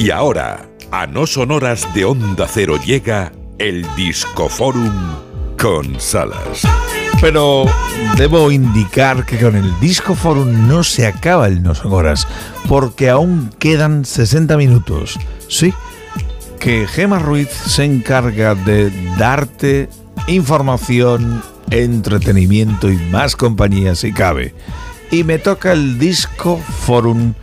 Y ahora, a no sonoras de Onda Cero llega el Discoforum con Salas. Pero debo indicar que con el Disco Forum no se acaba el No Sonoras, porque aún quedan 60 minutos. Sí, que Gema Ruiz se encarga de darte información, entretenimiento y más compañía si cabe. Y me toca el Disco Forum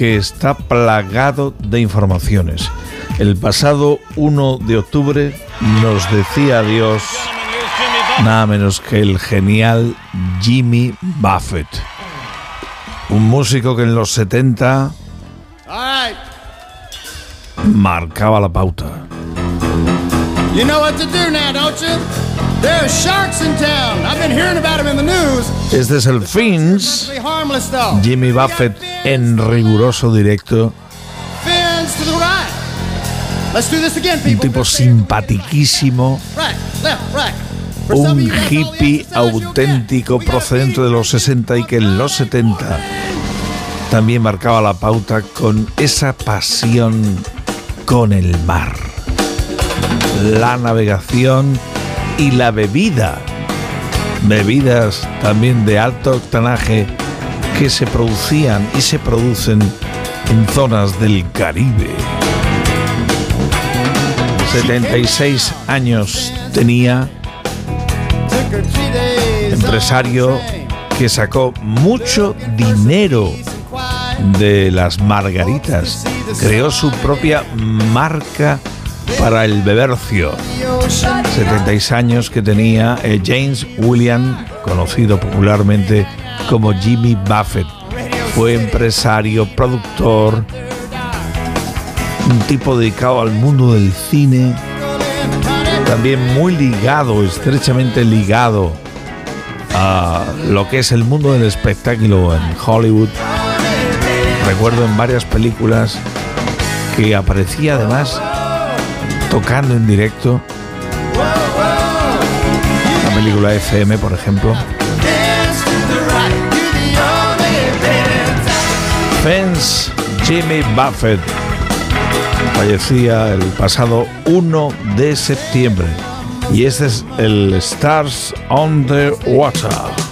que está plagado de informaciones. El pasado 1 de octubre nos decía adiós nada menos que el genial Jimmy Buffett. Un músico que en los 70 marcaba la pauta. Este es el Fins. Jimmy Buffett en riguroso directo. Un tipo simpatiquísimo. Un hippie auténtico procedente de los 60 y que en los 70 también marcaba la pauta con esa pasión con el mar, la navegación y la bebida. Bebidas también de alto octanaje que se producían y se producen en zonas del Caribe. 76 años tenía empresario que sacó mucho dinero de las margaritas. Creó su propia marca para el bebercio. The ocean 76 años que tenía eh, James William, conocido popularmente como Jimmy Buffett. Fue empresario, productor, un tipo dedicado al mundo del cine, también muy ligado, estrechamente ligado a lo que es el mundo del espectáculo en Hollywood. Recuerdo en varias películas que aparecía además tocando en directo. La película FM, por ejemplo. Fence Jimmy Buffett fallecía el pasado 1 de septiembre. Y este es el Stars on the Water.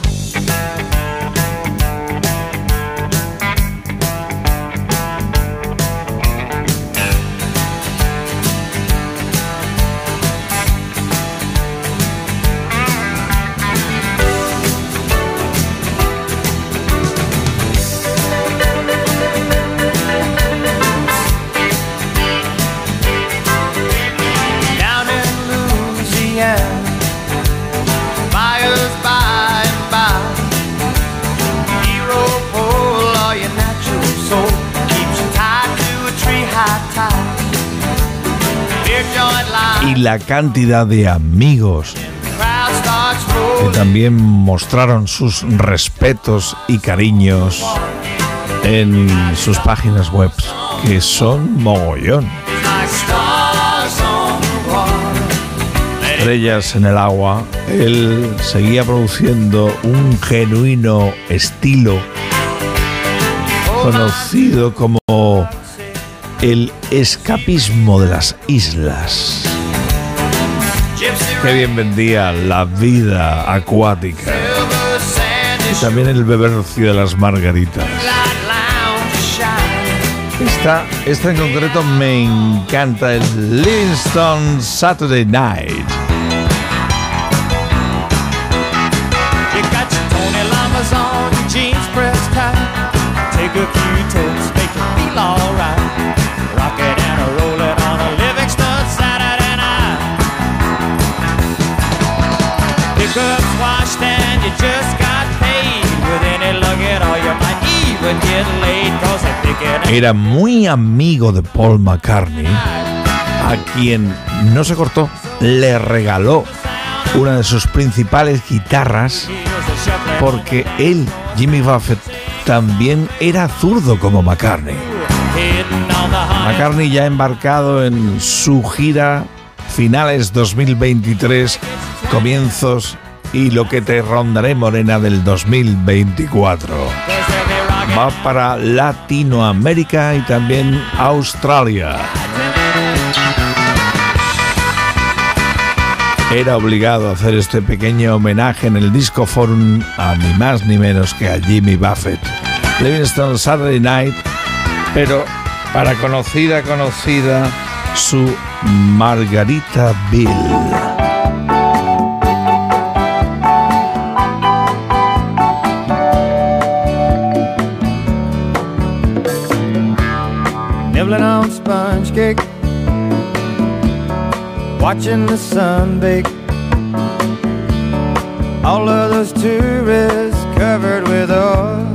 Y la cantidad de amigos que también mostraron sus respetos y cariños en sus páginas web, que son mogollón. Estrellas en el agua, él seguía produciendo un genuino estilo conocido como el escapismo de las islas. Qué bien vendía la vida acuática y también el bebercio de las margaritas. Esta, esta en concreto me encanta, el Livingston Saturday Night. Era muy amigo de Paul McCartney, a quien no se cortó, le regaló una de sus principales guitarras porque él, Jimmy Buffett, también era zurdo como McCartney. McCartney ya embarcado en su gira finales 2023, comienzos y lo que te rondaré morena del 2024. Cause they'll be rocking va para Latinoamérica y también Australia. Era obligado a hacer este pequeño homenaje en el Disco Forum a ni más ni menos que a Jimmy Buffett. Livingston Saturday Night, pero para conocida, conocida, su Margarita Bill. Nibbling on sponge cake, watching the sun bake. All of those tourists covered with oil,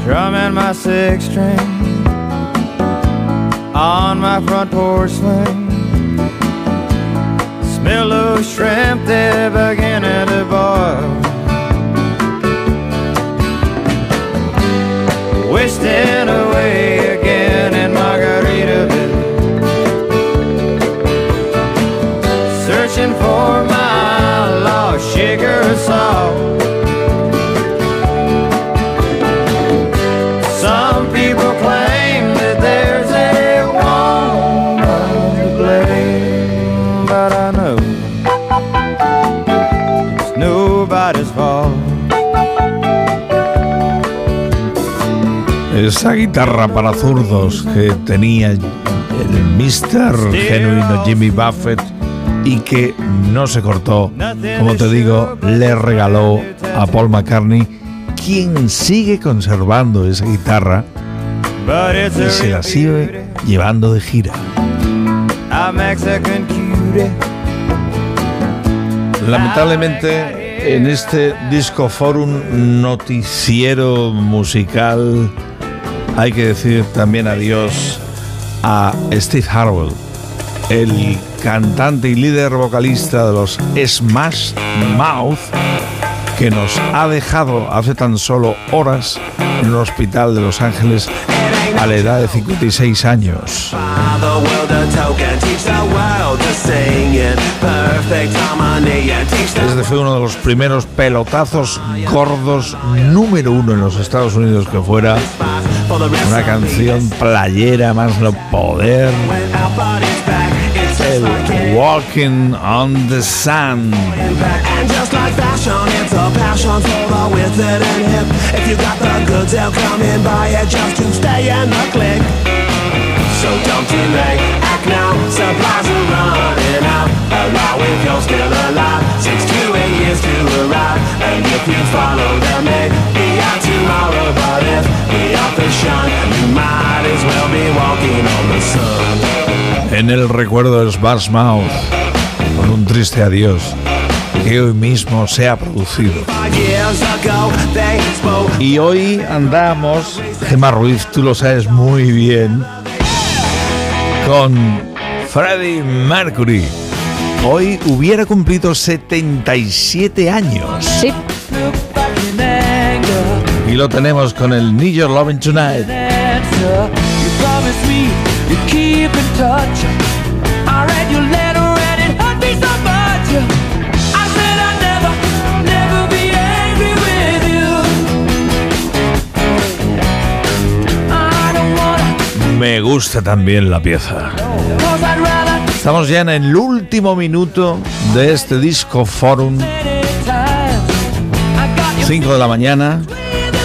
strumming my six string on my front porch swing. Smell of shrimp, they're beginning to boil. in Esa guitarra para zurdos que tenía el Mr. genuino Jimmy Buffett y que no se cortó, como te digo, le regaló a Paul McCartney, quien sigue conservando esa guitarra y se la sigue llevando de gira. Lamentablemente, en este disco forum noticiero musical, hay que decir también adiós a Steve Harwell, el cantante y líder vocalista de los Smash Mouth, que nos ha dejado hace tan solo horas en un hospital de Los Ángeles a la edad de 56 años. Este fue uno de los primeros pelotazos gordos número uno en los Estados Unidos que fuera una canción playera más no poder. When our body's back. It's just el. Walking on the Sun. And just like fashion, it's el recuerdo del Smash Mouth con un triste adiós que hoy mismo se ha producido. Y hoy andamos, Gemma Ruiz, tú lo sabes muy bien, con Freddie Mercury. Hoy hubiera cumplido 77 años. Sí, Y lo tenemos con el Need Your Loving Tonight. You keep in touch. I read your letter and it hurt me so much. I said I'd never, never be angry with you. I don't wanna, Me gusta también la pieza. Estamos ya en el último minuto de este disco forum. anytime. I got you 5 de la mañana,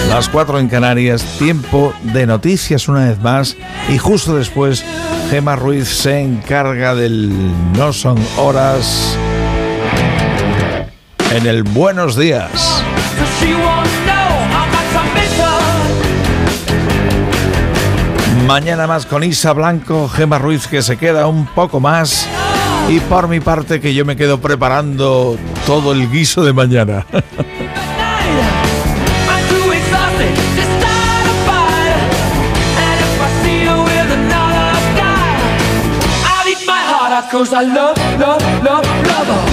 las 4 en Canarias, tiempo de noticias una vez más. Y justo después, Gema Ruiz se encarga del No Son Horas en el Buenos Días. Mañana más con Isa Blanco, Gema Ruiz que se queda un poco más. Y por mi parte que yo me quedo preparando todo el guiso de mañana. Cause I love, love, love, love her.